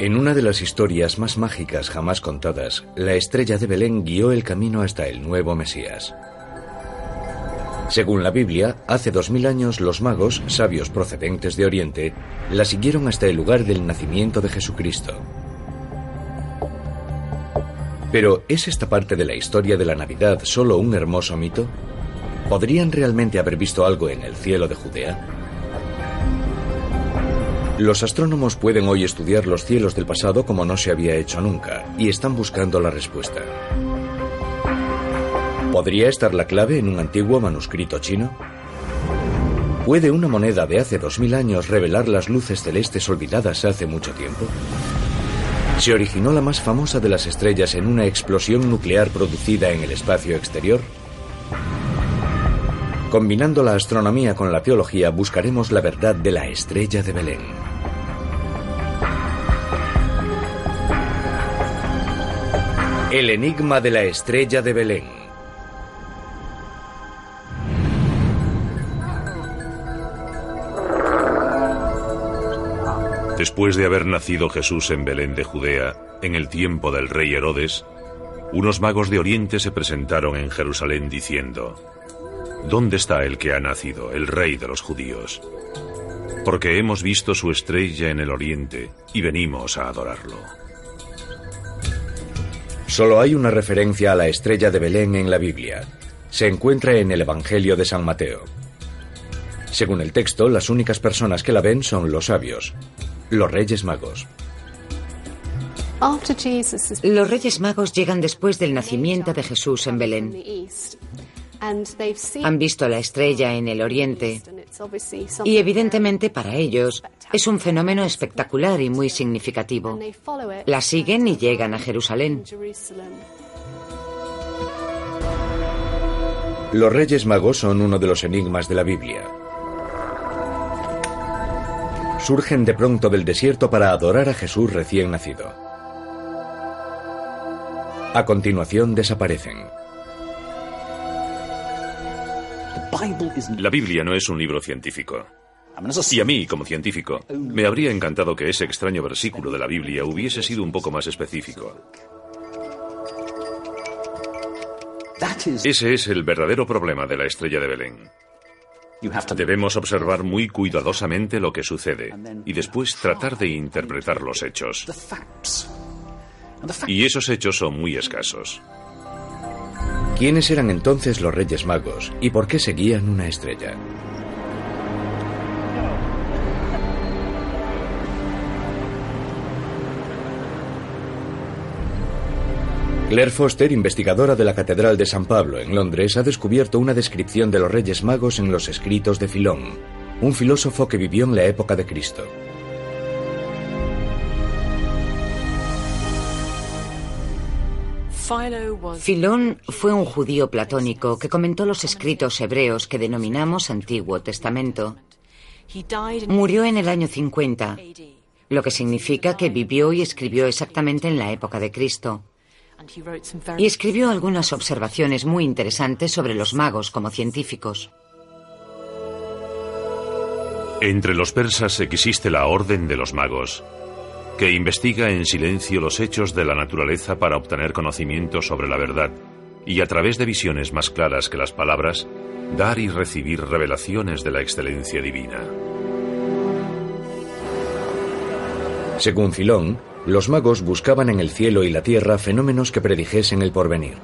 En una de las historias más mágicas jamás contadas, la estrella de Belén guió el camino hasta el nuevo Mesías. Según la Biblia, hace dos mil años los magos, sabios procedentes de Oriente, la siguieron hasta el lugar del nacimiento de Jesucristo. Pero ¿es esta parte de la historia de la Navidad solo un hermoso mito? ¿Podrían realmente haber visto algo en el cielo de Judea? Los astrónomos pueden hoy estudiar los cielos del pasado como no se había hecho nunca, y están buscando la respuesta. ¿Podría estar la clave en un antiguo manuscrito chino? ¿Puede una moneda de hace 2000 años revelar las luces celestes olvidadas hace mucho tiempo? ¿Se originó la más famosa de las estrellas en una explosión nuclear producida en el espacio exterior? Combinando la astronomía con la teología buscaremos la verdad de la estrella de Belén. El enigma de la estrella de Belén. Después de haber nacido Jesús en Belén de Judea, en el tiempo del rey Herodes, unos magos de Oriente se presentaron en Jerusalén diciendo, ¿Dónde está el que ha nacido, el rey de los judíos? Porque hemos visto su estrella en el Oriente y venimos a adorarlo. Solo hay una referencia a la estrella de Belén en la Biblia. Se encuentra en el Evangelio de San Mateo. Según el texto, las únicas personas que la ven son los sabios, los reyes magos. Los reyes magos llegan después del nacimiento de Jesús en Belén. Han visto la estrella en el oriente y evidentemente para ellos es un fenómeno espectacular y muy significativo. La siguen y llegan a Jerusalén. Los Reyes Magos son uno de los enigmas de la Biblia. Surgen de pronto del desierto para adorar a Jesús recién nacido. A continuación desaparecen. La Biblia no es un libro científico. Y a mí, como científico, me habría encantado que ese extraño versículo de la Biblia hubiese sido un poco más específico. Ese es el verdadero problema de la estrella de Belén. Debemos observar muy cuidadosamente lo que sucede y después tratar de interpretar los hechos. Y esos hechos son muy escasos. ¿Quiénes eran entonces los Reyes Magos y por qué seguían una estrella? Claire Foster, investigadora de la Catedral de San Pablo en Londres, ha descubierto una descripción de los Reyes Magos en los escritos de Filón, un filósofo que vivió en la época de Cristo. Filón fue un judío platónico que comentó los escritos hebreos que denominamos Antiguo Testamento. Murió en el año 50, lo que significa que vivió y escribió exactamente en la época de Cristo. Y escribió algunas observaciones muy interesantes sobre los magos como científicos. Entre los persas existe la Orden de los Magos, que investiga en silencio los hechos de la naturaleza para obtener conocimiento sobre la verdad y a través de visiones más claras que las palabras, dar y recibir revelaciones de la excelencia divina. Según Filón, los magos buscaban en el cielo y la tierra fenómenos que predijesen el porvenir.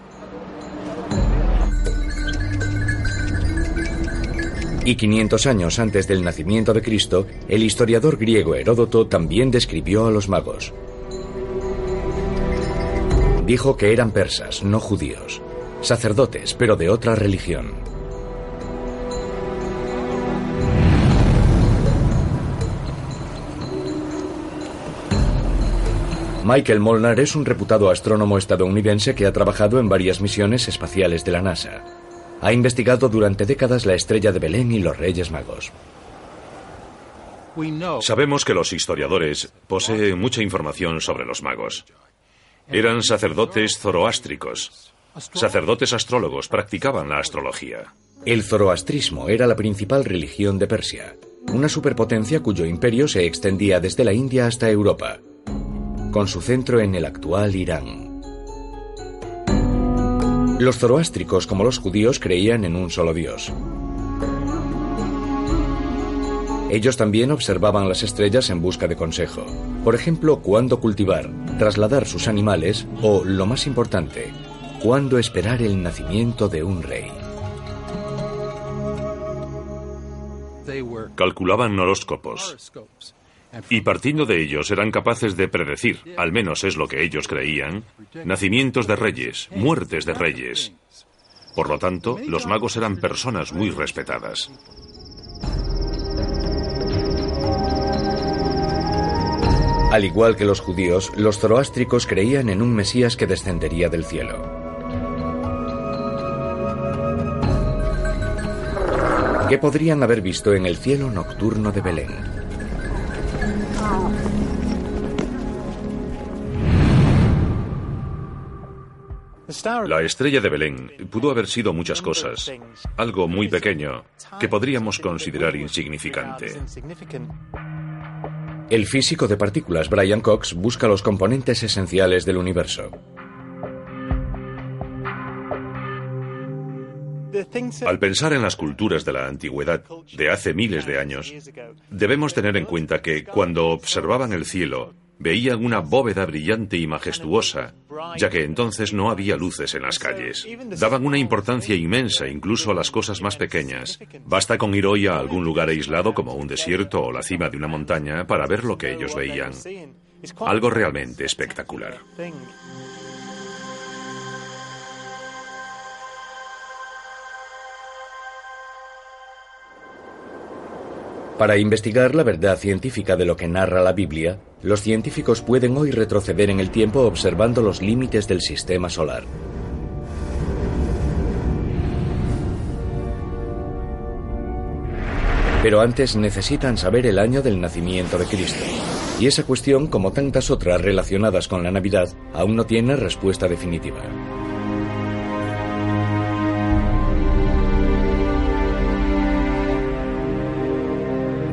Y 500 años antes del nacimiento de Cristo, el historiador griego Heródoto también describió a los magos. Dijo que eran persas, no judíos, sacerdotes, pero de otra religión. Michael Molnar es un reputado astrónomo estadounidense que ha trabajado en varias misiones espaciales de la NASA. Ha investigado durante décadas la estrella de Belén y los Reyes Magos. Sabemos que los historiadores poseen mucha información sobre los magos. Eran sacerdotes zoroástricos. Sacerdotes astrólogos practicaban la astrología. El zoroastrismo era la principal religión de Persia, una superpotencia cuyo imperio se extendía desde la India hasta Europa con su centro en el actual Irán. Los zoroástricos, como los judíos, creían en un solo Dios. Ellos también observaban las estrellas en busca de consejo. Por ejemplo, cuándo cultivar, trasladar sus animales o, lo más importante, cuándo esperar el nacimiento de un rey. Calculaban horóscopos, y partiendo de ellos eran capaces de predecir, al menos es lo que ellos creían, nacimientos de reyes, muertes de reyes. Por lo tanto, los magos eran personas muy respetadas. Al igual que los judíos, los zoroástricos creían en un Mesías que descendería del cielo. ¿Qué podrían haber visto en el cielo nocturno de Belén? La estrella de Belén pudo haber sido muchas cosas, algo muy pequeño que podríamos considerar insignificante. El físico de partículas Brian Cox busca los componentes esenciales del universo. Al pensar en las culturas de la antigüedad, de hace miles de años, debemos tener en cuenta que cuando observaban el cielo, veían una bóveda brillante y majestuosa, ya que entonces no había luces en las calles. Daban una importancia inmensa incluso a las cosas más pequeñas. Basta con ir hoy a algún lugar aislado como un desierto o la cima de una montaña para ver lo que ellos veían. Algo realmente espectacular. Para investigar la verdad científica de lo que narra la Biblia, los científicos pueden hoy retroceder en el tiempo observando los límites del sistema solar. Pero antes necesitan saber el año del nacimiento de Cristo. Y esa cuestión, como tantas otras relacionadas con la Navidad, aún no tiene respuesta definitiva.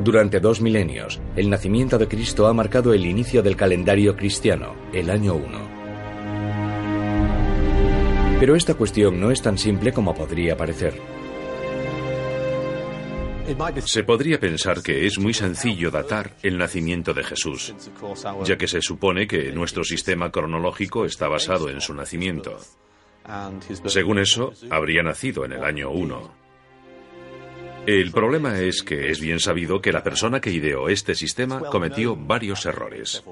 Durante dos milenios, el nacimiento de Cristo ha marcado el inicio del calendario cristiano, el año 1. Pero esta cuestión no es tan simple como podría parecer. Se podría pensar que es muy sencillo datar el nacimiento de Jesús, ya que se supone que nuestro sistema cronológico está basado en su nacimiento. Según eso, habría nacido en el año 1. El problema es que es bien sabido que la persona que ideó este sistema cometió varios errores.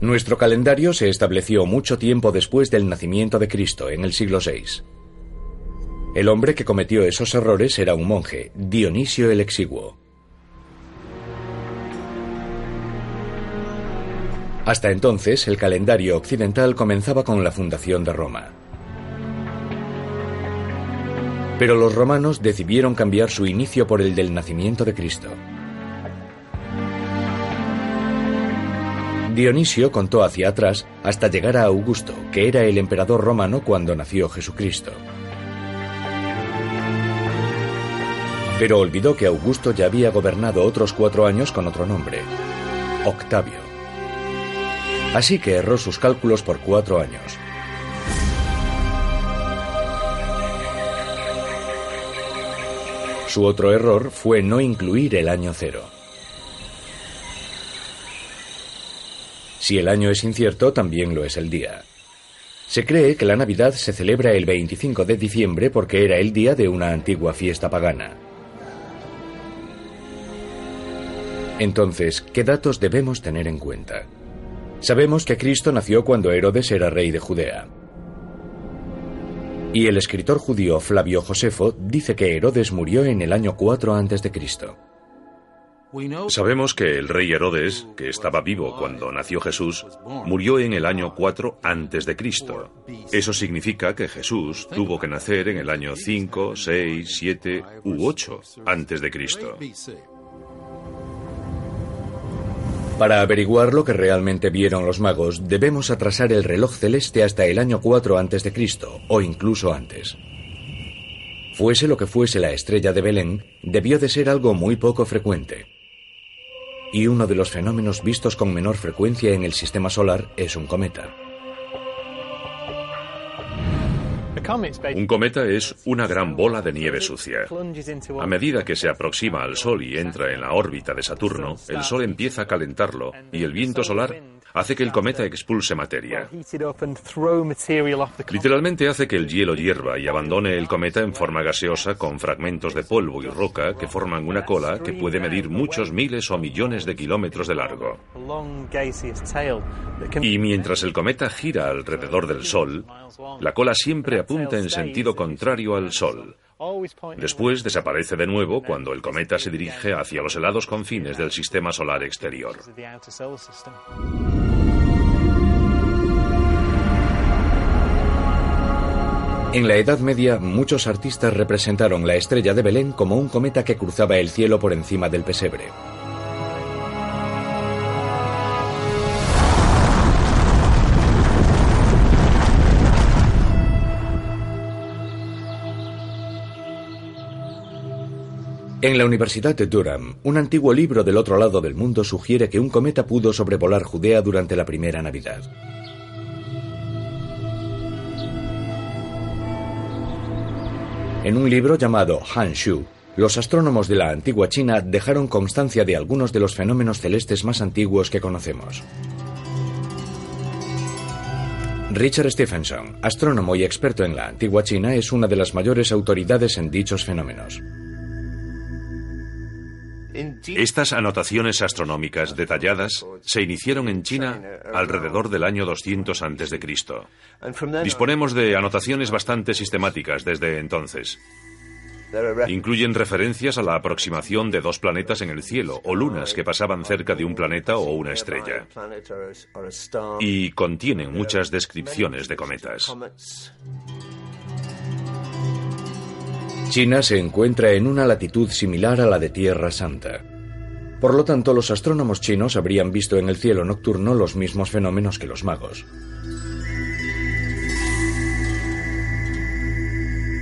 Nuestro calendario se estableció mucho tiempo después del nacimiento de Cristo, en el siglo VI. El hombre que cometió esos errores era un monje, Dionisio el Exiguo. Hasta entonces, el calendario occidental comenzaba con la fundación de Roma. Pero los romanos decidieron cambiar su inicio por el del nacimiento de Cristo. Dionisio contó hacia atrás hasta llegar a Augusto, que era el emperador romano cuando nació Jesucristo. Pero olvidó que Augusto ya había gobernado otros cuatro años con otro nombre, Octavio. Así que erró sus cálculos por cuatro años. Su otro error fue no incluir el año cero. Si el año es incierto, también lo es el día. Se cree que la Navidad se celebra el 25 de diciembre porque era el día de una antigua fiesta pagana. Entonces, ¿qué datos debemos tener en cuenta? Sabemos que Cristo nació cuando Herodes era rey de Judea. Y el escritor judío Flavio Josefo dice que Herodes murió en el año 4 a.C. Sabemos que el rey Herodes, que estaba vivo cuando nació Jesús, murió en el año 4 antes de Cristo. Eso significa que Jesús tuvo que nacer en el año 5, 6, 7 u 8 antes de Cristo. Para averiguar lo que realmente vieron los magos, debemos atrasar el reloj celeste hasta el año 4 antes de Cristo, o incluso antes. Fuese lo que fuese la estrella de Belén, debió de ser algo muy poco frecuente y uno de los fenómenos vistos con menor frecuencia en el sistema solar es un cometa. Un cometa es una gran bola de nieve sucia. A medida que se aproxima al Sol y entra en la órbita de Saturno, el Sol empieza a calentarlo y el viento solar hace que el cometa expulse materia. Literalmente hace que el hielo hierva y abandone el cometa en forma gaseosa con fragmentos de polvo y roca que forman una cola que puede medir muchos miles o millones de kilómetros de largo. Y mientras el cometa gira alrededor del Sol, la cola siempre apunta en sentido contrario al Sol. Después desaparece de nuevo cuando el cometa se dirige hacia los helados confines del sistema solar exterior. En la Edad Media, muchos artistas representaron la estrella de Belén como un cometa que cruzaba el cielo por encima del pesebre. En la Universidad de Durham, un antiguo libro del otro lado del mundo sugiere que un cometa pudo sobrevolar Judea durante la primera Navidad. En un libro llamado Han Shu, los astrónomos de la antigua China dejaron constancia de algunos de los fenómenos celestes más antiguos que conocemos. Richard Stephenson, astrónomo y experto en la antigua China, es una de las mayores autoridades en dichos fenómenos. Estas anotaciones astronómicas detalladas se iniciaron en China alrededor del año 200 a.C. Disponemos de anotaciones bastante sistemáticas desde entonces. Incluyen referencias a la aproximación de dos planetas en el cielo o lunas que pasaban cerca de un planeta o una estrella. Y contienen muchas descripciones de cometas. China se encuentra en una latitud similar a la de Tierra Santa. Por lo tanto, los astrónomos chinos habrían visto en el cielo nocturno los mismos fenómenos que los magos.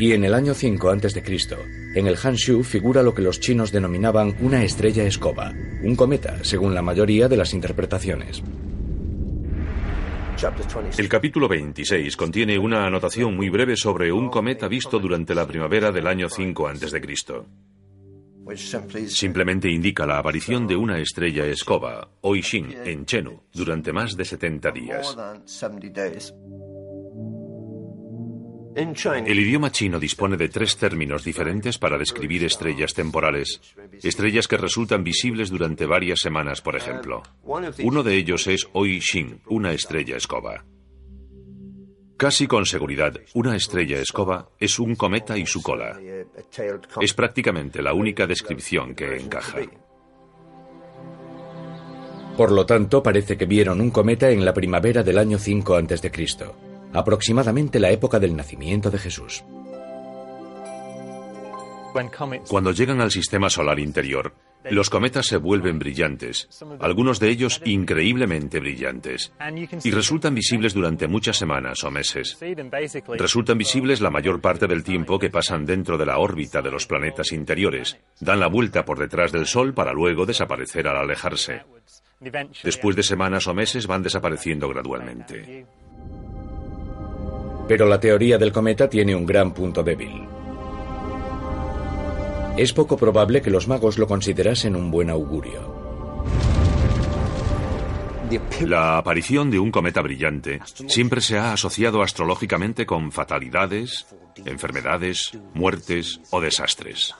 Y en el año 5 a.C., en el Hanshu figura lo que los chinos denominaban una estrella escoba, un cometa, según la mayoría de las interpretaciones. El capítulo 26 contiene una anotación muy breve sobre un cometa visto durante la primavera del año 5 a.C. Simplemente indica la aparición de una estrella escoba, Oishin, en Chenu, durante más de 70 días. El idioma chino dispone de tres términos diferentes para describir estrellas temporales, estrellas que resultan visibles durante varias semanas, por ejemplo. Uno de ellos es Oi Xin, una estrella escoba. Casi con seguridad, una estrella escoba es un cometa y su cola. Es prácticamente la única descripción que encaja. Por lo tanto, parece que vieron un cometa en la primavera del año 5 a.C aproximadamente la época del nacimiento de Jesús. Cuando llegan al sistema solar interior, los cometas se vuelven brillantes, algunos de ellos increíblemente brillantes, y resultan visibles durante muchas semanas o meses. Resultan visibles la mayor parte del tiempo que pasan dentro de la órbita de los planetas interiores, dan la vuelta por detrás del Sol para luego desaparecer al alejarse. Después de semanas o meses van desapareciendo gradualmente. Pero la teoría del cometa tiene un gran punto débil. Es poco probable que los magos lo considerasen un buen augurio. La aparición de un cometa brillante siempre se ha asociado astrológicamente con fatalidades, enfermedades, muertes o desastres.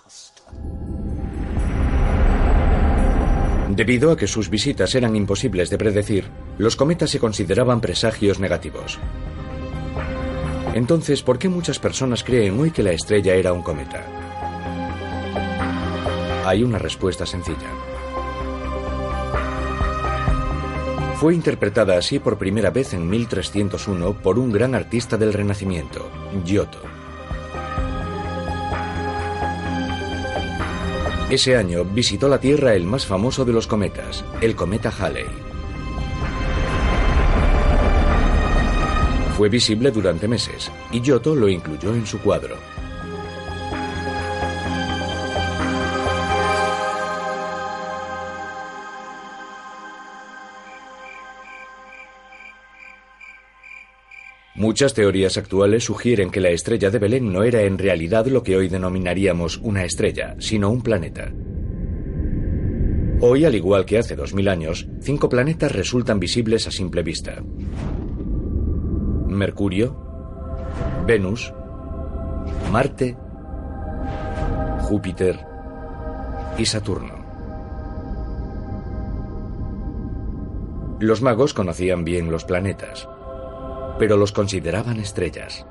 Debido a que sus visitas eran imposibles de predecir, los cometas se consideraban presagios negativos. Entonces, ¿por qué muchas personas creen hoy que la estrella era un cometa? Hay una respuesta sencilla. Fue interpretada así por primera vez en 1301 por un gran artista del Renacimiento, Giotto. Ese año visitó la Tierra el más famoso de los cometas, el cometa Halley. Fue visible durante meses y Giotto lo incluyó en su cuadro. Muchas teorías actuales sugieren que la estrella de Belén no era en realidad lo que hoy denominaríamos una estrella, sino un planeta. Hoy, al igual que hace 2000 años, cinco planetas resultan visibles a simple vista. Mercurio, Venus, Marte, Júpiter y Saturno. Los magos conocían bien los planetas pero los consideraban estrellas.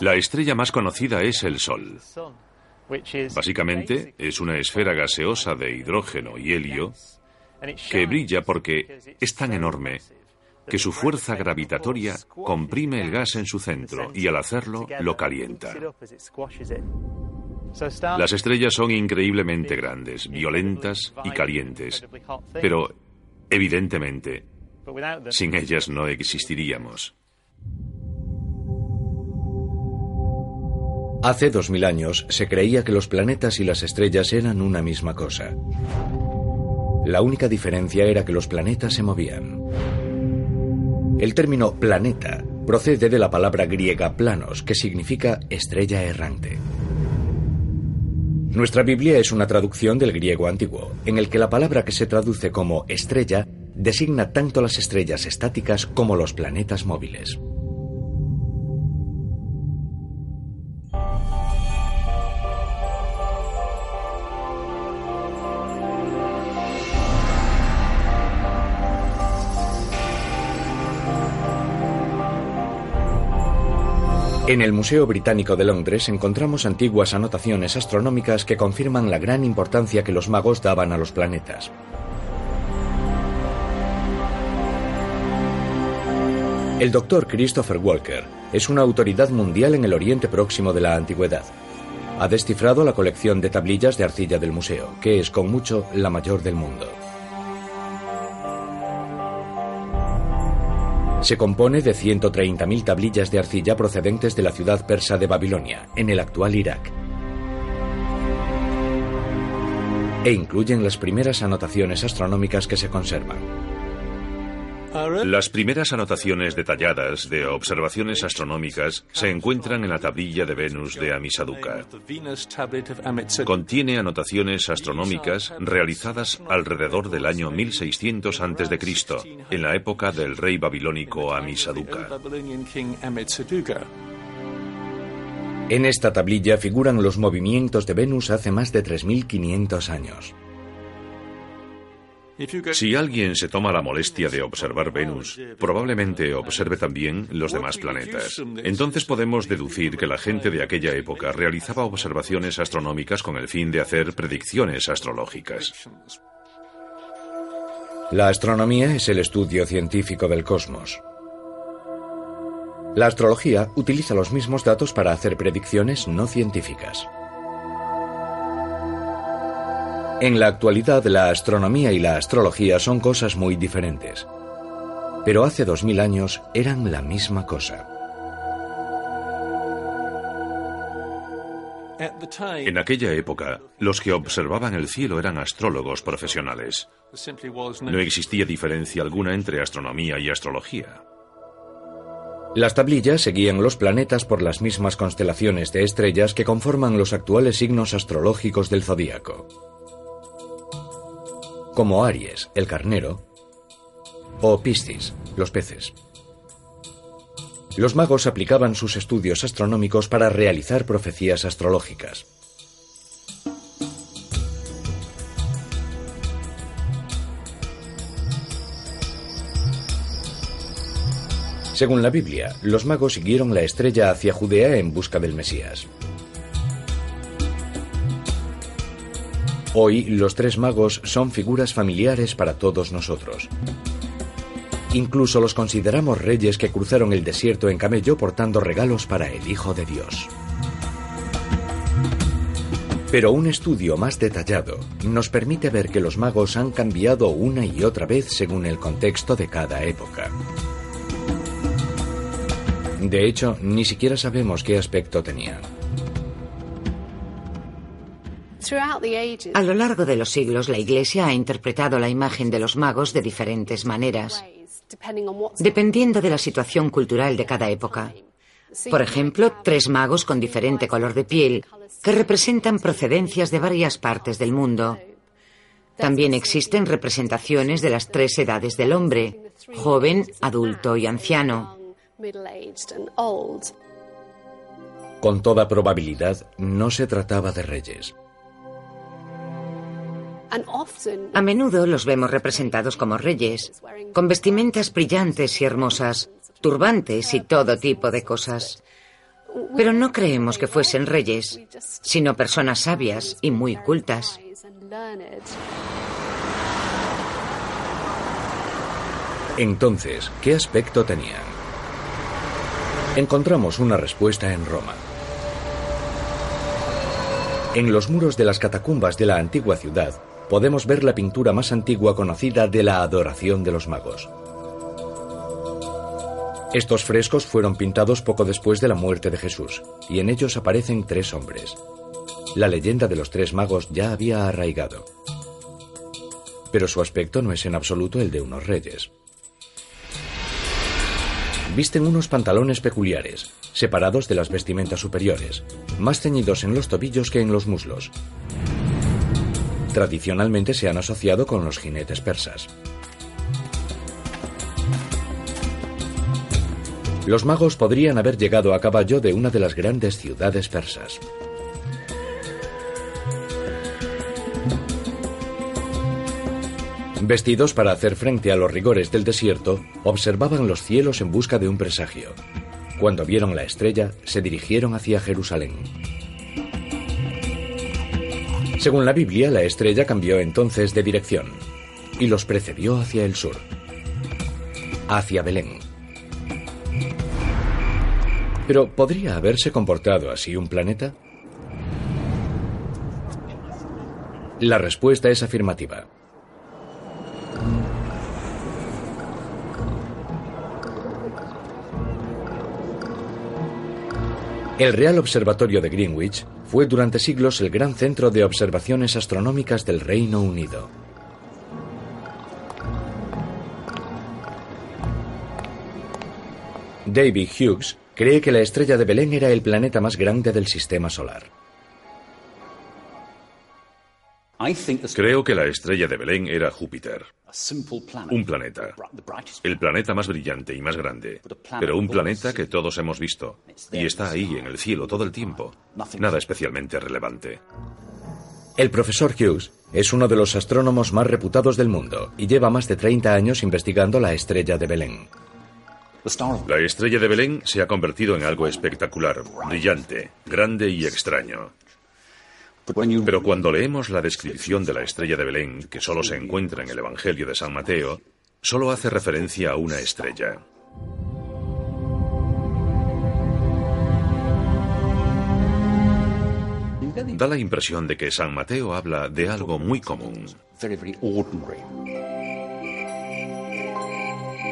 La estrella más conocida es el Sol. Básicamente es una esfera gaseosa de hidrógeno y helio que brilla porque es tan enorme que su fuerza gravitatoria comprime el gas en su centro y al hacerlo lo calienta. Las estrellas son increíblemente grandes, violentas y calientes, pero evidentemente sin ellas no existiríamos. Hace dos mil años se creía que los planetas y las estrellas eran una misma cosa. La única diferencia era que los planetas se movían. El término planeta procede de la palabra griega planos, que significa estrella errante. Nuestra Biblia es una traducción del griego antiguo, en el que la palabra que se traduce como estrella designa tanto las estrellas estáticas como los planetas móviles. En el Museo Británico de Londres encontramos antiguas anotaciones astronómicas que confirman la gran importancia que los magos daban a los planetas. El doctor Christopher Walker es una autoridad mundial en el Oriente Próximo de la Antigüedad. Ha descifrado la colección de tablillas de arcilla del museo, que es con mucho la mayor del mundo. Se compone de 130.000 tablillas de arcilla procedentes de la ciudad persa de Babilonia, en el actual Irak. E incluyen las primeras anotaciones astronómicas que se conservan. Las primeras anotaciones detalladas de observaciones astronómicas se encuentran en la tablilla de Venus de Amisaduca. Contiene anotaciones astronómicas realizadas alrededor del año 1600 a.C., en la época del rey babilónico Amisaduca. En esta tablilla figuran los movimientos de Venus hace más de 3.500 años. Si alguien se toma la molestia de observar Venus, probablemente observe también los demás planetas. Entonces podemos deducir que la gente de aquella época realizaba observaciones astronómicas con el fin de hacer predicciones astrológicas. La astronomía es el estudio científico del cosmos. La astrología utiliza los mismos datos para hacer predicciones no científicas. En la actualidad la astronomía y la astrología son cosas muy diferentes. Pero hace dos mil años eran la misma cosa. En aquella época, los que observaban el cielo eran astrólogos profesionales. No existía diferencia alguna entre astronomía y astrología. Las tablillas seguían los planetas por las mismas constelaciones de estrellas que conforman los actuales signos astrológicos del zodíaco como Aries, el carnero, o Piscis, los peces. Los magos aplicaban sus estudios astronómicos para realizar profecías astrológicas. Según la Biblia, los magos siguieron la estrella hacia Judea en busca del Mesías. Hoy los tres magos son figuras familiares para todos nosotros. Incluso los consideramos reyes que cruzaron el desierto en camello portando regalos para el Hijo de Dios. Pero un estudio más detallado nos permite ver que los magos han cambiado una y otra vez según el contexto de cada época. De hecho, ni siquiera sabemos qué aspecto tenían. A lo largo de los siglos, la Iglesia ha interpretado la imagen de los magos de diferentes maneras, dependiendo de la situación cultural de cada época. Por ejemplo, tres magos con diferente color de piel, que representan procedencias de varias partes del mundo. También existen representaciones de las tres edades del hombre, joven, adulto y anciano. Con toda probabilidad, no se trataba de reyes. A menudo los vemos representados como reyes, con vestimentas brillantes y hermosas, turbantes y todo tipo de cosas. Pero no creemos que fuesen reyes, sino personas sabias y muy cultas. Entonces, ¿qué aspecto tenían? Encontramos una respuesta en Roma. En los muros de las catacumbas de la antigua ciudad podemos ver la pintura más antigua conocida de la adoración de los magos. Estos frescos fueron pintados poco después de la muerte de Jesús, y en ellos aparecen tres hombres. La leyenda de los tres magos ya había arraigado. Pero su aspecto no es en absoluto el de unos reyes. Visten unos pantalones peculiares, separados de las vestimentas superiores, más ceñidos en los tobillos que en los muslos. Tradicionalmente se han asociado con los jinetes persas. Los magos podrían haber llegado a caballo de una de las grandes ciudades persas. Vestidos para hacer frente a los rigores del desierto, observaban los cielos en busca de un presagio. Cuando vieron la estrella, se dirigieron hacia Jerusalén. Según la Biblia, la estrella cambió entonces de dirección y los precedió hacia el sur, hacia Belén. Pero ¿podría haberse comportado así un planeta? La respuesta es afirmativa. El Real Observatorio de Greenwich fue durante siglos el gran centro de observaciones astronómicas del Reino Unido. David Hughes cree que la estrella de Belén era el planeta más grande del sistema solar. Creo que la estrella de Belén era Júpiter. Un planeta. El planeta más brillante y más grande. Pero un planeta que todos hemos visto. Y está ahí en el cielo todo el tiempo. Nada especialmente relevante. El profesor Hughes es uno de los astrónomos más reputados del mundo y lleva más de 30 años investigando la estrella de Belén. La estrella de Belén se ha convertido en algo espectacular, brillante, grande y extraño. Pero cuando leemos la descripción de la estrella de Belén, que solo se encuentra en el Evangelio de San Mateo, solo hace referencia a una estrella. Da la impresión de que San Mateo habla de algo muy común.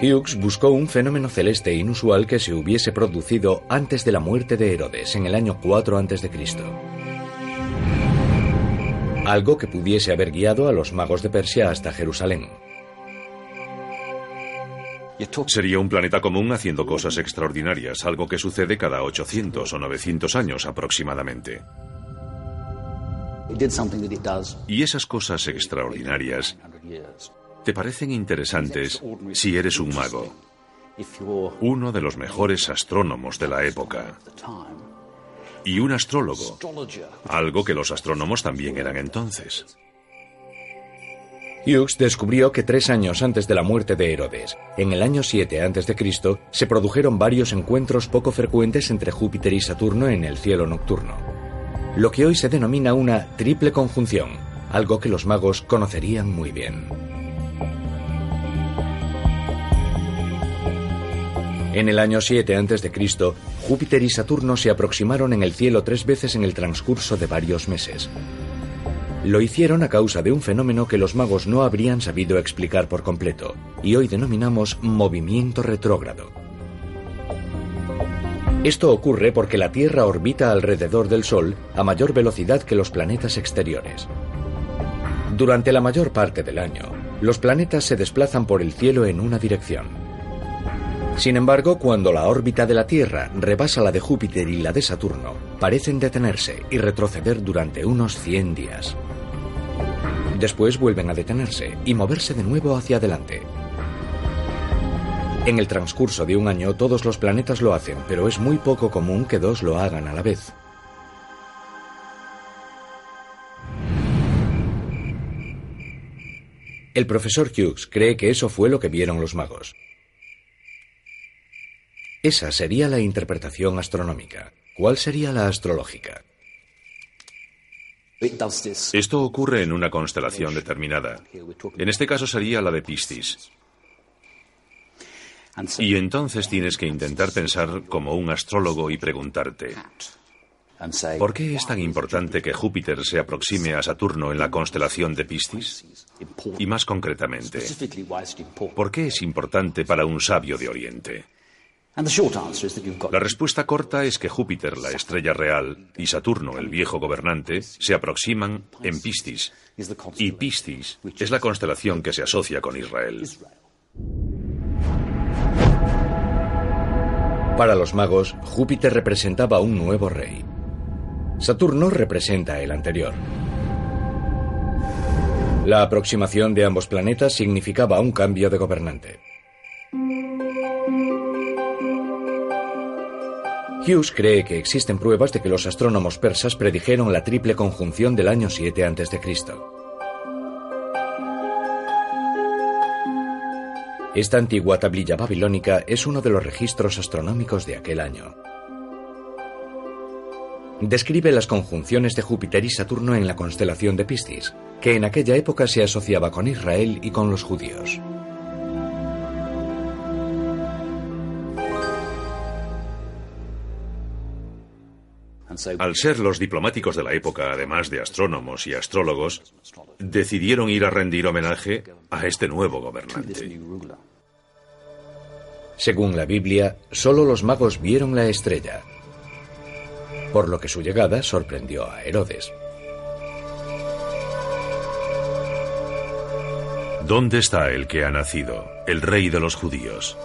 Hughes buscó un fenómeno celeste inusual que se hubiese producido antes de la muerte de Herodes en el año 4 a.C algo que pudiese haber guiado a los magos de Persia hasta Jerusalén. Sería un planeta común haciendo cosas extraordinarias, algo que sucede cada 800 o 900 años aproximadamente. Y esas cosas extraordinarias te parecen interesantes si eres un mago, uno de los mejores astrónomos de la época y un astrólogo, algo que los astrónomos también eran entonces. Hughes descubrió que tres años antes de la muerte de Herodes, en el año 7 a.C., se produjeron varios encuentros poco frecuentes entre Júpiter y Saturno en el cielo nocturno, lo que hoy se denomina una triple conjunción, algo que los magos conocerían muy bien. En el año 7 a.C., Júpiter y Saturno se aproximaron en el cielo tres veces en el transcurso de varios meses. Lo hicieron a causa de un fenómeno que los magos no habrían sabido explicar por completo, y hoy denominamos movimiento retrógrado. Esto ocurre porque la Tierra orbita alrededor del Sol a mayor velocidad que los planetas exteriores. Durante la mayor parte del año, los planetas se desplazan por el cielo en una dirección. Sin embargo, cuando la órbita de la Tierra rebasa la de Júpiter y la de Saturno, parecen detenerse y retroceder durante unos 100 días. Después vuelven a detenerse y moverse de nuevo hacia adelante. En el transcurso de un año todos los planetas lo hacen, pero es muy poco común que dos lo hagan a la vez. El profesor Hughes cree que eso fue lo que vieron los magos. Esa sería la interpretación astronómica. ¿Cuál sería la astrológica? Esto ocurre en una constelación determinada. En este caso sería la de Piscis. Y entonces tienes que intentar pensar como un astrólogo y preguntarte, ¿por qué es tan importante que Júpiter se aproxime a Saturno en la constelación de Piscis? Y más concretamente, ¿por qué es importante para un sabio de Oriente? La respuesta corta es que Júpiter, la estrella real, y Saturno, el viejo gobernante, se aproximan en Piscis. Y Piscis es la constelación que se asocia con Israel. Para los magos, Júpiter representaba un nuevo rey. Saturno representa el anterior. La aproximación de ambos planetas significaba un cambio de gobernante. Hughes cree que existen pruebas de que los astrónomos persas predijeron la triple conjunción del año 7 a.C. Esta antigua tablilla babilónica es uno de los registros astronómicos de aquel año. Describe las conjunciones de Júpiter y Saturno en la constelación de Piscis, que en aquella época se asociaba con Israel y con los judíos. Al ser los diplomáticos de la época, además de astrónomos y astrólogos, decidieron ir a rendir homenaje a este nuevo gobernante. Según la Biblia, solo los magos vieron la estrella, por lo que su llegada sorprendió a Herodes. ¿Dónde está el que ha nacido, el rey de los judíos?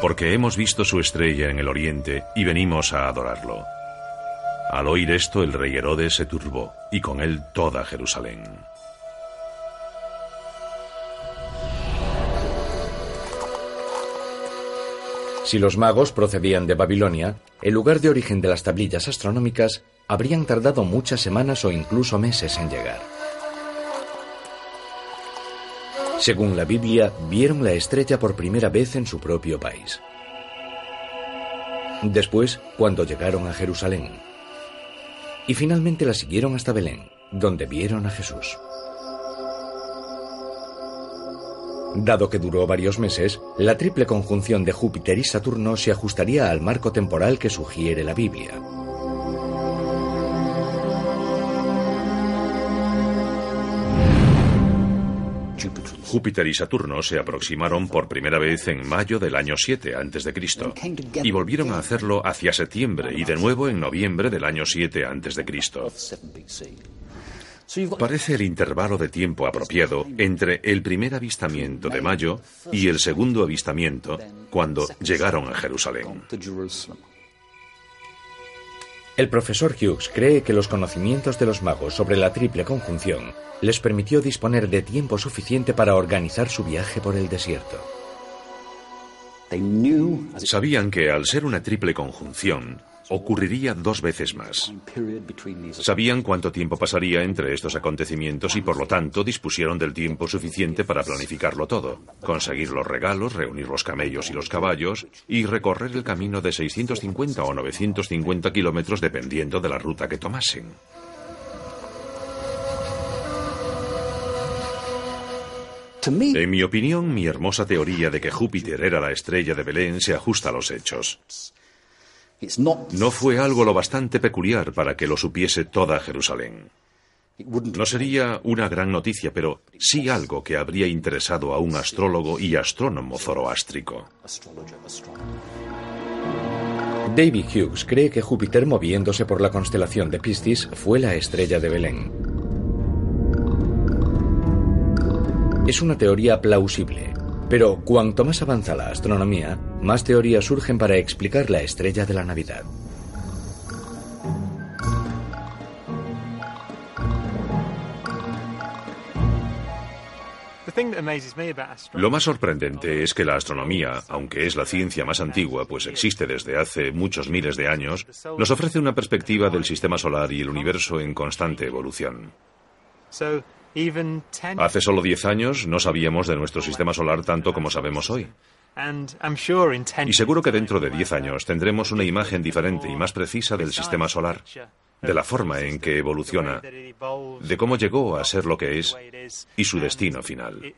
Porque hemos visto su estrella en el oriente y venimos a adorarlo. Al oír esto, el rey Herodes se turbó, y con él toda Jerusalén. Si los magos procedían de Babilonia, el lugar de origen de las tablillas astronómicas habrían tardado muchas semanas o incluso meses en llegar. Según la Biblia, vieron la estrella por primera vez en su propio país. Después, cuando llegaron a Jerusalén, y finalmente la siguieron hasta Belén, donde vieron a Jesús. Dado que duró varios meses, la triple conjunción de Júpiter y Saturno se ajustaría al marco temporal que sugiere la Biblia. Júpiter y Saturno se aproximaron por primera vez en mayo del año 7 a.C. y volvieron a hacerlo hacia septiembre y de nuevo en noviembre del año 7 a.C. Parece el intervalo de tiempo apropiado entre el primer avistamiento de mayo y el segundo avistamiento cuando llegaron a Jerusalén. El profesor Hughes cree que los conocimientos de los magos sobre la triple conjunción les permitió disponer de tiempo suficiente para organizar su viaje por el desierto. Sabían que al ser una triple conjunción, ocurriría dos veces más. Sabían cuánto tiempo pasaría entre estos acontecimientos y por lo tanto dispusieron del tiempo suficiente para planificarlo todo, conseguir los regalos, reunir los camellos y los caballos y recorrer el camino de 650 o 950 kilómetros dependiendo de la ruta que tomasen. En mi opinión, mi hermosa teoría de que Júpiter era la estrella de Belén se ajusta a los hechos. No fue algo lo bastante peculiar para que lo supiese toda Jerusalén. No sería una gran noticia, pero sí algo que habría interesado a un astrólogo y astrónomo zoroástrico. David Hughes cree que Júpiter moviéndose por la constelación de Piscis fue la estrella de Belén. Es una teoría plausible, pero cuanto más avanza la astronomía, más teorías surgen para explicar la estrella de la Navidad. Lo más sorprendente es que la astronomía, aunque es la ciencia más antigua, pues existe desde hace muchos miles de años, nos ofrece una perspectiva del sistema solar y el universo en constante evolución. Hace solo 10 años no sabíamos de nuestro sistema solar tanto como sabemos hoy. Y seguro que dentro de 10 años tendremos una imagen diferente y más precisa del sistema solar de la forma en que evoluciona, de cómo llegó a ser lo que es y su destino final.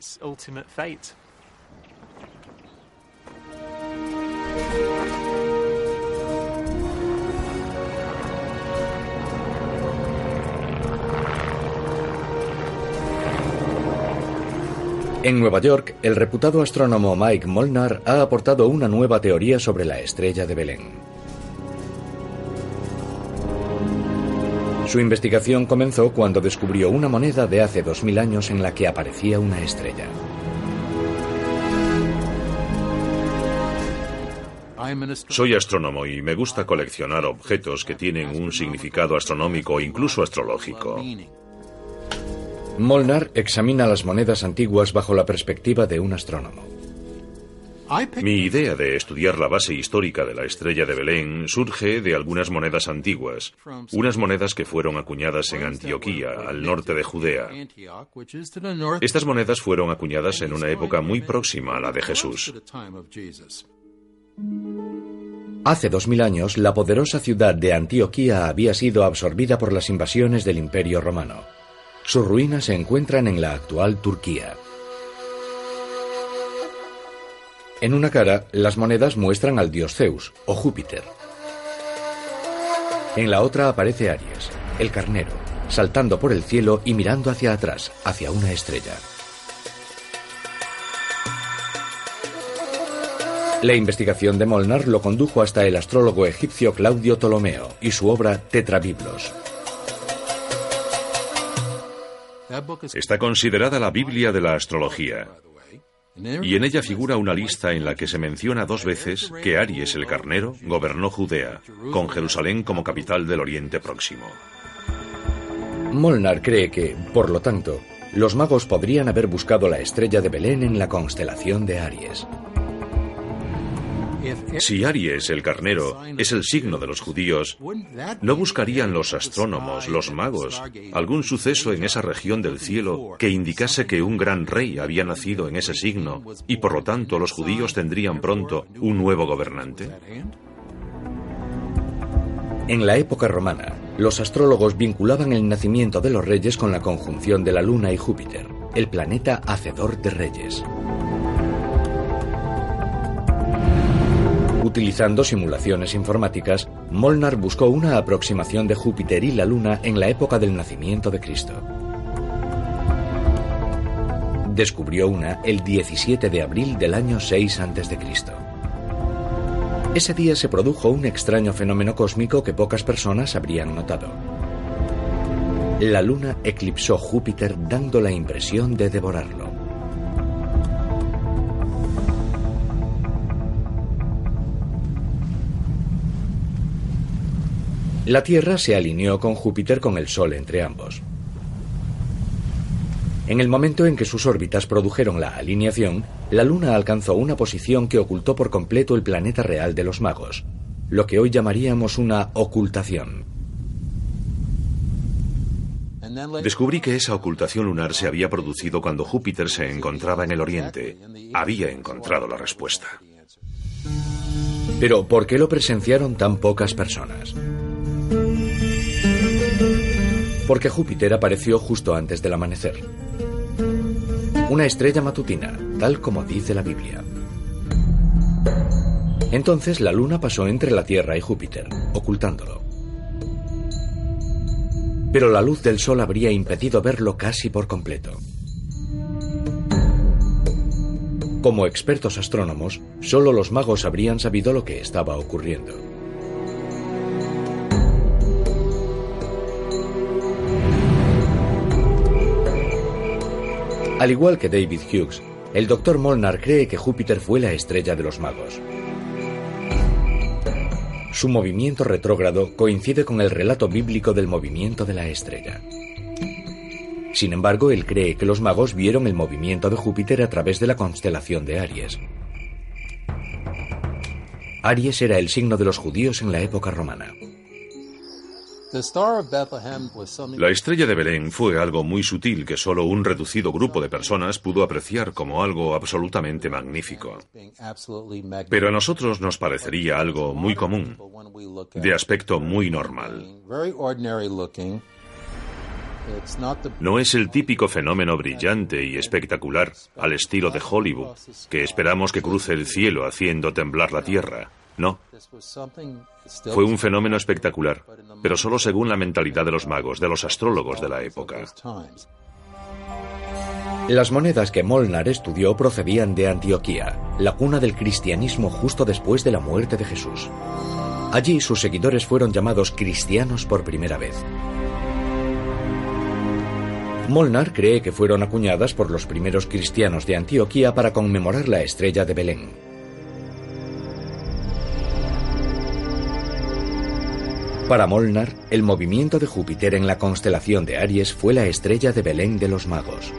En Nueva York, el reputado astrónomo Mike Molnar ha aportado una nueva teoría sobre la estrella de Belén. Su investigación comenzó cuando descubrió una moneda de hace 2000 años en la que aparecía una estrella. Soy astrónomo y me gusta coleccionar objetos que tienen un significado astronómico o incluso astrológico. Molnar examina las monedas antiguas bajo la perspectiva de un astrónomo. Mi idea de estudiar la base histórica de la estrella de Belén surge de algunas monedas antiguas, unas monedas que fueron acuñadas en Antioquía, al norte de Judea. Estas monedas fueron acuñadas en una época muy próxima a la de Jesús. Hace dos mil años, la poderosa ciudad de Antioquía había sido absorbida por las invasiones del Imperio Romano. Sus ruinas se encuentran en la actual Turquía. En una cara, las monedas muestran al dios Zeus, o Júpiter. En la otra aparece Aries, el carnero, saltando por el cielo y mirando hacia atrás, hacia una estrella. La investigación de Molnar lo condujo hasta el astrólogo egipcio Claudio Ptolomeo y su obra Tetrabiblos. Está considerada la Biblia de la astrología. Y en ella figura una lista en la que se menciona dos veces que Aries el Carnero gobernó Judea, con Jerusalén como capital del Oriente Próximo. Molnar cree que, por lo tanto, los magos podrían haber buscado la estrella de Belén en la constelación de Aries. Si Aries, el carnero, es el signo de los judíos, ¿no buscarían los astrónomos, los magos, algún suceso en esa región del cielo que indicase que un gran rey había nacido en ese signo y por lo tanto los judíos tendrían pronto un nuevo gobernante? En la época romana, los astrólogos vinculaban el nacimiento de los reyes con la conjunción de la Luna y Júpiter, el planeta hacedor de reyes. Utilizando simulaciones informáticas, Molnar buscó una aproximación de Júpiter y la Luna en la época del nacimiento de Cristo. Descubrió una el 17 de abril del año 6 a.C. Ese día se produjo un extraño fenómeno cósmico que pocas personas habrían notado. La Luna eclipsó Júpiter dando la impresión de devorarlo. La Tierra se alineó con Júpiter con el Sol entre ambos. En el momento en que sus órbitas produjeron la alineación, la Luna alcanzó una posición que ocultó por completo el planeta real de los magos, lo que hoy llamaríamos una ocultación. Descubrí que esa ocultación lunar se había producido cuando Júpiter se encontraba en el oriente. Había encontrado la respuesta. Pero ¿por qué lo presenciaron tan pocas personas? Porque Júpiter apareció justo antes del amanecer. una estrella matutina, tal como dice la Biblia. Entonces la luna pasó entre la Tierra y Júpiter, ocultándolo. Pero la luz del sol habría impedido verlo casi por completo. Como expertos astrónomos, solo los magos habrían sabido lo que estaba ocurriendo. Al igual que David Hughes, el Dr. Molnar cree que Júpiter fue la estrella de los magos. Su movimiento retrógrado coincide con el relato bíblico del movimiento de la estrella. Sin embargo, él cree que los magos vieron el movimiento de Júpiter a través de la constelación de Aries. Aries era el signo de los judíos en la época romana. La estrella de Belén fue algo muy sutil que solo un reducido grupo de personas pudo apreciar como algo absolutamente magnífico. Pero a nosotros nos parecería algo muy común, de aspecto muy normal. No es el típico fenómeno brillante y espectacular al estilo de Hollywood, que esperamos que cruce el cielo haciendo temblar la tierra. No. Fue un fenómeno espectacular, pero solo según la mentalidad de los magos, de los astrólogos de la época. Las monedas que Molnar estudió procedían de Antioquía, la cuna del cristianismo justo después de la muerte de Jesús. Allí sus seguidores fueron llamados cristianos por primera vez. Molnar cree que fueron acuñadas por los primeros cristianos de Antioquía para conmemorar la estrella de Belén. Para Molnar, el movimiento de Júpiter en la constelación de Aries fue la estrella de Belén de los magos.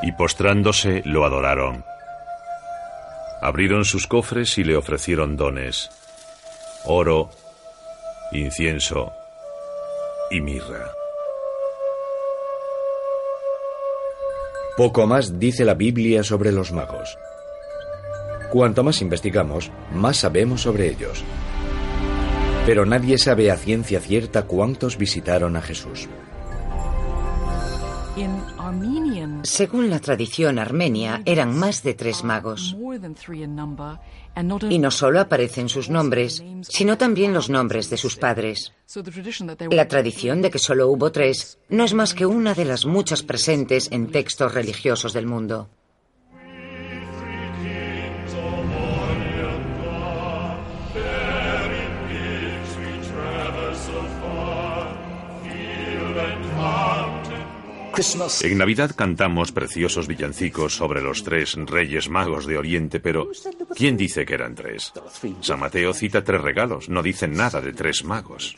y postrándose lo adoraron. Abrieron sus cofres y le ofrecieron dones, oro, incienso y mirra. Poco más dice la Biblia sobre los magos. Cuanto más investigamos, más sabemos sobre ellos. Pero nadie sabe a ciencia cierta cuántos visitaron a Jesús. Según la tradición armenia, eran más de tres magos. Y no solo aparecen sus nombres, sino también los nombres de sus padres. La tradición de que solo hubo tres no es más que una de las muchas presentes en textos religiosos del mundo. En Navidad cantamos preciosos villancicos sobre los tres reyes magos de Oriente, pero ¿quién dice que eran tres? San Mateo cita tres regalos, no dicen nada de tres magos.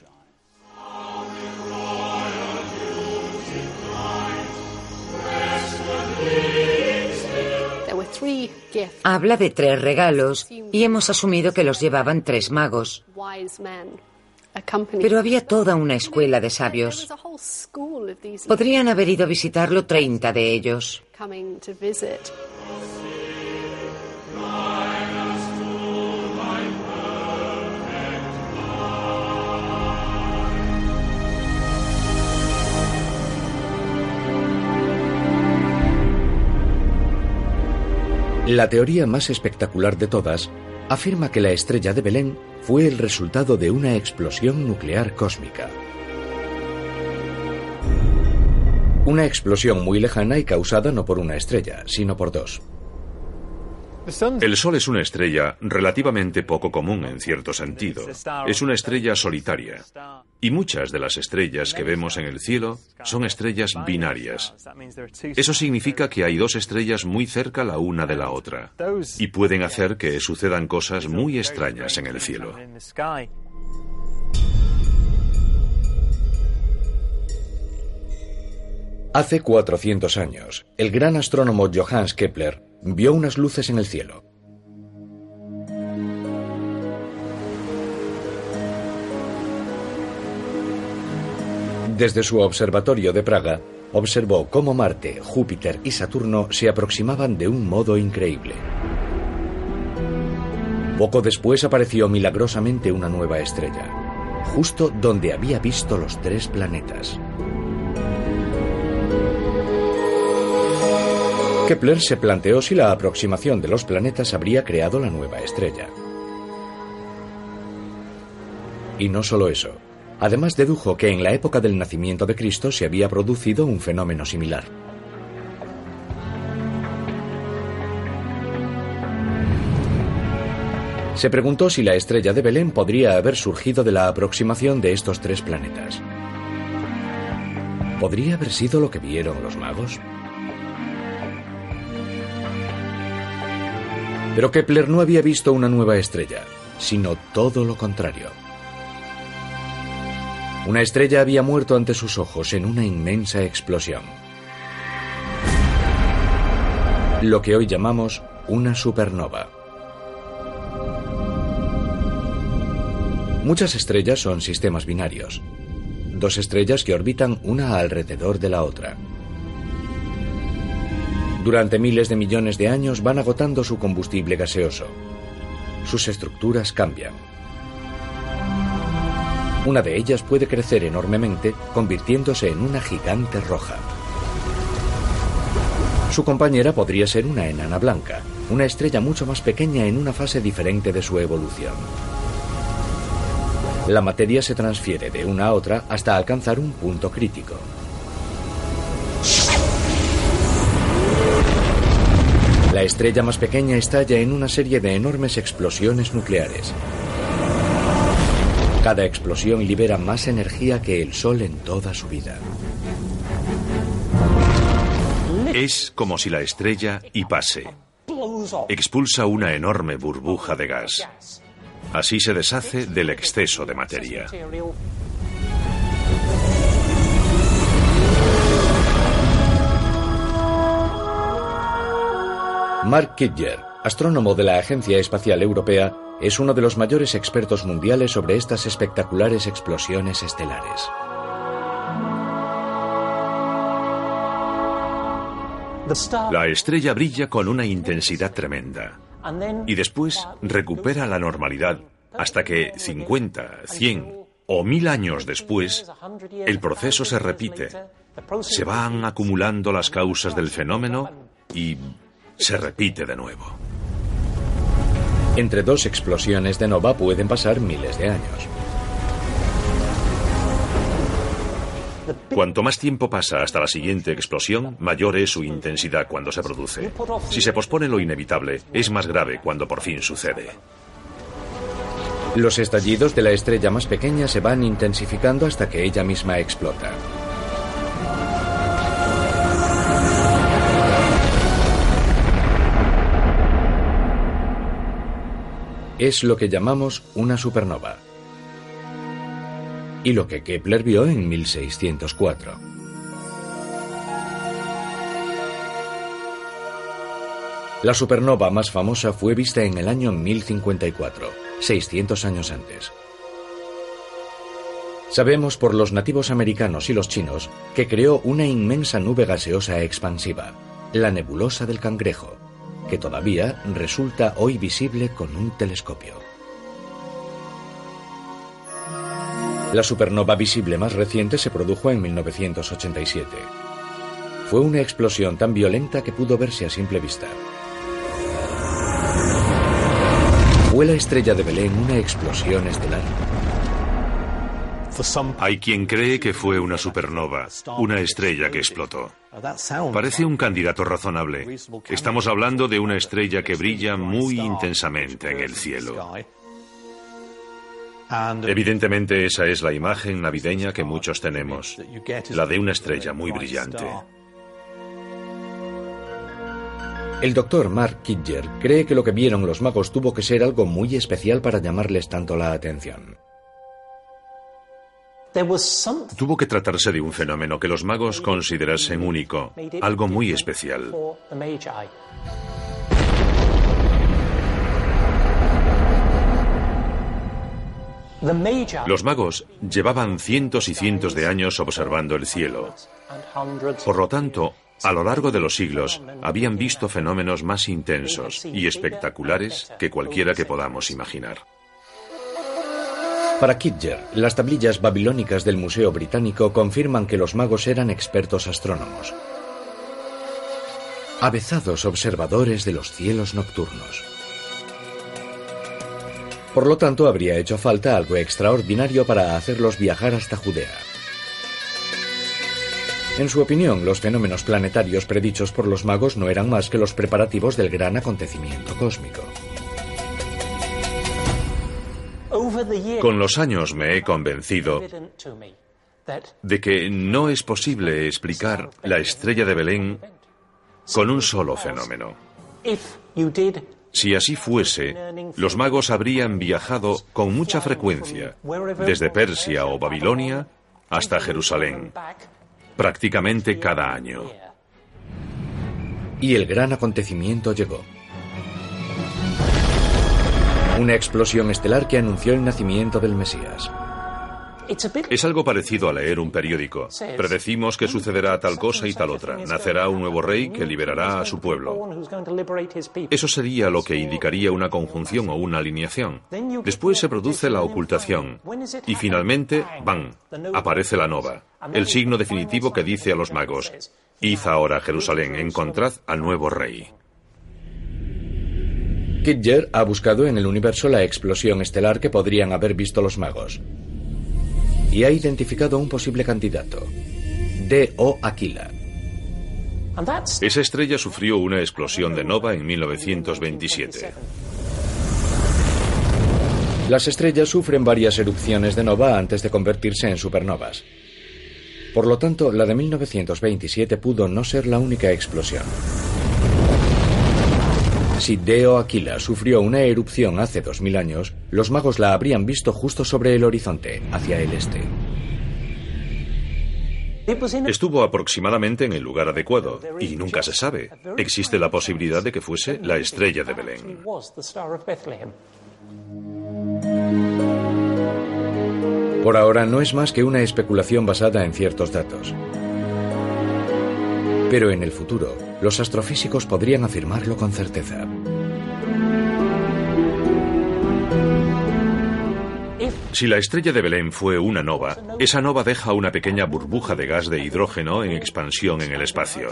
Habla de tres regalos y hemos asumido que los llevaban tres magos. Pero había toda una escuela de sabios. Podrían haber ido a visitarlo 30 de ellos. La teoría más espectacular de todas afirma que la estrella de Belén fue el resultado de una explosión nuclear cósmica. Una explosión muy lejana y causada no por una estrella, sino por dos. El Sol es una estrella relativamente poco común en cierto sentido. Es una estrella solitaria. Y muchas de las estrellas que vemos en el cielo son estrellas binarias. Eso significa que hay dos estrellas muy cerca la una de la otra. Y pueden hacer que sucedan cosas muy extrañas en el cielo. Hace 400 años, el gran astrónomo Johannes Kepler vio unas luces en el cielo. Desde su observatorio de Praga, observó cómo Marte, Júpiter y Saturno se aproximaban de un modo increíble. Poco después apareció milagrosamente una nueva estrella, justo donde había visto los tres planetas. Kepler se planteó si la aproximación de los planetas habría creado la nueva estrella. Y no solo eso. Además dedujo que en la época del nacimiento de Cristo se había producido un fenómeno similar. Se preguntó si la estrella de Belén podría haber surgido de la aproximación de estos tres planetas. ¿Podría haber sido lo que vieron los magos? Pero Kepler no había visto una nueva estrella, sino todo lo contrario. Una estrella había muerto ante sus ojos en una inmensa explosión. Lo que hoy llamamos una supernova. Muchas estrellas son sistemas binarios, dos estrellas que orbitan una alrededor de la otra. Durante miles de millones de años van agotando su combustible gaseoso. Sus estructuras cambian. Una de ellas puede crecer enormemente, convirtiéndose en una gigante roja. Su compañera podría ser una enana blanca, una estrella mucho más pequeña en una fase diferente de su evolución. La materia se transfiere de una a otra hasta alcanzar un punto crítico. La estrella más pequeña estalla en una serie de enormes explosiones nucleares. Cada explosión libera más energía que el Sol en toda su vida. Es como si la estrella y pase expulsa una enorme burbuja de gas. Así se deshace del exceso de materia. Mark Kidger, astrónomo de la Agencia Espacial Europea, es uno de los mayores expertos mundiales sobre estas espectaculares explosiones estelares. La estrella brilla con una intensidad tremenda y después recupera la normalidad hasta que 50, 100 o 1000 años después el proceso se repite. Se van acumulando las causas del fenómeno y se repite de nuevo. Entre dos explosiones de nova pueden pasar miles de años. Cuanto más tiempo pasa hasta la siguiente explosión, mayor es su intensidad cuando se produce. Si se pospone lo inevitable, es más grave cuando por fin sucede. Los estallidos de la estrella más pequeña se van intensificando hasta que ella misma explota. Es lo que llamamos una supernova. Y lo que Kepler vio en 1604. La supernova más famosa fue vista en el año 1054, 600 años antes. Sabemos por los nativos americanos y los chinos que creó una inmensa nube gaseosa expansiva, la nebulosa del cangrejo, que todavía resulta hoy visible con un telescopio. La supernova visible más reciente se produjo en 1987. Fue una explosión tan violenta que pudo verse a simple vista. ¿Fue la estrella de Belén una explosión estelar? Hay quien cree que fue una supernova, una estrella que explotó. Parece un candidato razonable. Estamos hablando de una estrella que brilla muy intensamente en el cielo. Evidentemente esa es la imagen navideña que muchos tenemos, la de una estrella muy brillante. El doctor Mark Kidger cree que lo que vieron los magos tuvo que ser algo muy especial para llamarles tanto la atención. Tuvo que tratarse de un fenómeno que los magos considerasen único, algo muy especial. Los magos llevaban cientos y cientos de años observando el cielo. Por lo tanto, A lo largo de los siglos, habían visto fenómenos más intensos y espectaculares que cualquiera que podamos imaginar. Para Kidger, las tablillas babilónicas del Museo Británico confirman que los magos eran expertos astrónomos, avezados observadores de los cielos nocturnos. Por lo tanto, habría hecho falta algo extraordinario para hacerlos viajar hasta Judea. En su opinión, los fenómenos planetarios predichos por los magos no eran más que los preparativos del gran acontecimiento cósmico. Con los años me he convencido de que no es posible explicar la estrella de Belén con un solo fenómeno. Si así fuese, los magos habrían viajado con mucha frecuencia, desde Persia o Babilonia hasta Jerusalén, prácticamente cada año. Y el gran acontecimiento llegó. Una explosión estelar que anunció el nacimiento del Mesías. Es algo parecido a leer un periódico. Predecimos que sucederá tal cosa y tal otra. Nacerá un nuevo rey que liberará a su pueblo. Eso sería lo que indicaría una conjunción o una alineación. Después se produce la ocultación. Y finalmente, ¡bam!, aparece la nova, el signo definitivo que dice a los magos, Id ahora a Jerusalén, encontrad al nuevo rey. Kidger ha buscado en el universo la explosión estelar que podrían haber visto los magos y ha identificado un posible candidato, D.O. Aquila. Esa estrella sufrió una explosión de nova en 1927. Las estrellas sufren varias erupciones de nova antes de convertirse en supernovas. Por lo tanto, la de 1927 pudo no ser la única explosión. Si Deo Aquila sufrió una erupción hace 2000 años, los magos la habrían visto justo sobre el horizonte, hacia el este. Estuvo aproximadamente en el lugar adecuado y nunca se sabe. Existe la posibilidad de que fuese la estrella de Belén. Por ahora no es más que una especulación basada en ciertos datos. Pero en el futuro, los astrofísicos podrían afirmarlo con certeza. Si la estrella de Belén fue una nova, esa nova deja una pequeña burbuja de gas de hidrógeno en expansión en el espacio.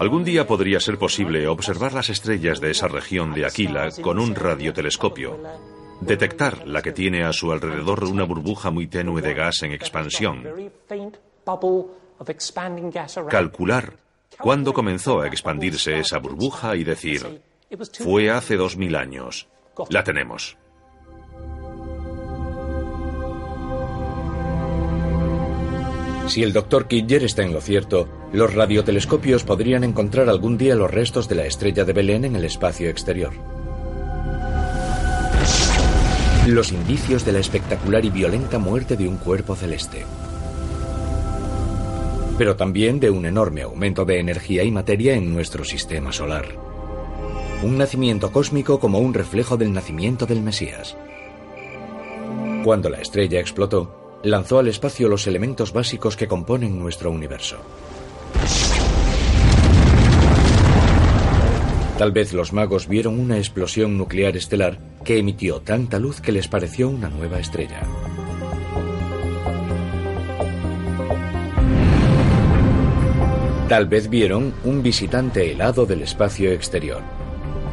Algún día podría ser posible observar las estrellas de esa región de Aquila con un radiotelescopio, detectar la que tiene a su alrededor una burbuja muy tenue de gas en expansión, calcular cuándo comenzó a expandirse esa burbuja y decir, fue hace dos mil años, la tenemos. Si el doctor Kidger está en lo cierto, los radiotelescopios podrían encontrar algún día los restos de la estrella de Belén en el espacio exterior. Los indicios de la espectacular y violenta muerte de un cuerpo celeste pero también de un enorme aumento de energía y materia en nuestro sistema solar. Un nacimiento cósmico como un reflejo del nacimiento del Mesías. Cuando la estrella explotó, lanzó al espacio los elementos básicos que componen nuestro universo. Tal vez los magos vieron una explosión nuclear estelar que emitió tanta luz que les pareció una nueva estrella. Tal vez vieron un visitante helado del espacio exterior.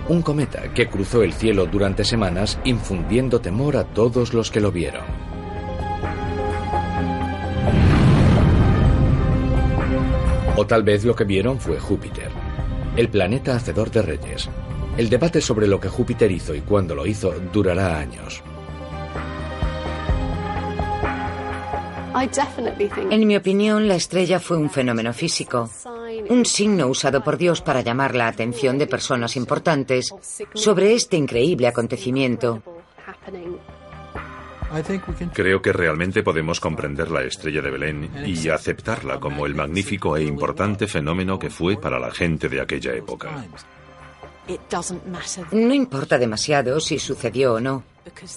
Un cometa que cruzó el cielo durante semanas infundiendo temor a todos los que lo vieron. O tal vez lo que vieron fue Júpiter, el planeta hacedor de reyes. El debate sobre lo que Júpiter hizo y cuándo lo hizo durará años. En mi opinión, la estrella fue un fenómeno físico, un signo usado por Dios para llamar la atención de personas importantes sobre este increíble acontecimiento. Creo que realmente podemos comprender la estrella de Belén y aceptarla como el magnífico e importante fenómeno que fue para la gente de aquella época. No importa demasiado si sucedió o no,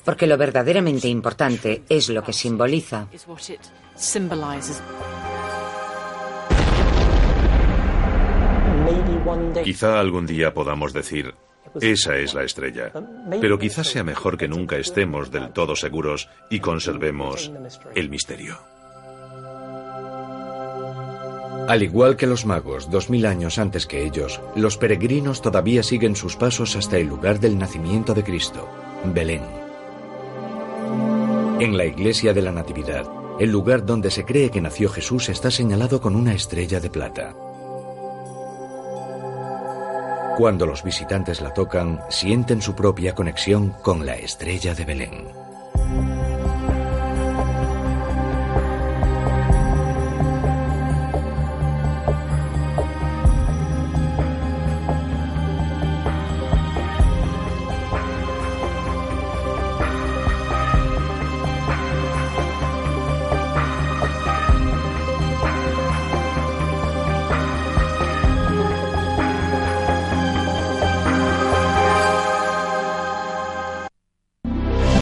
porque lo verdaderamente importante es lo que simboliza. Quizá algún día podamos decir, esa es la estrella. Pero quizás sea mejor que nunca estemos del todo seguros y conservemos el misterio. Al igual que los magos, dos mil años antes que ellos, los peregrinos todavía siguen sus pasos hasta el lugar del nacimiento de Cristo, Belén. En la iglesia de la Natividad, el lugar donde se cree que nació Jesús está señalado con una estrella de plata. Cuando los visitantes la tocan, sienten su propia conexión con la estrella de Belén.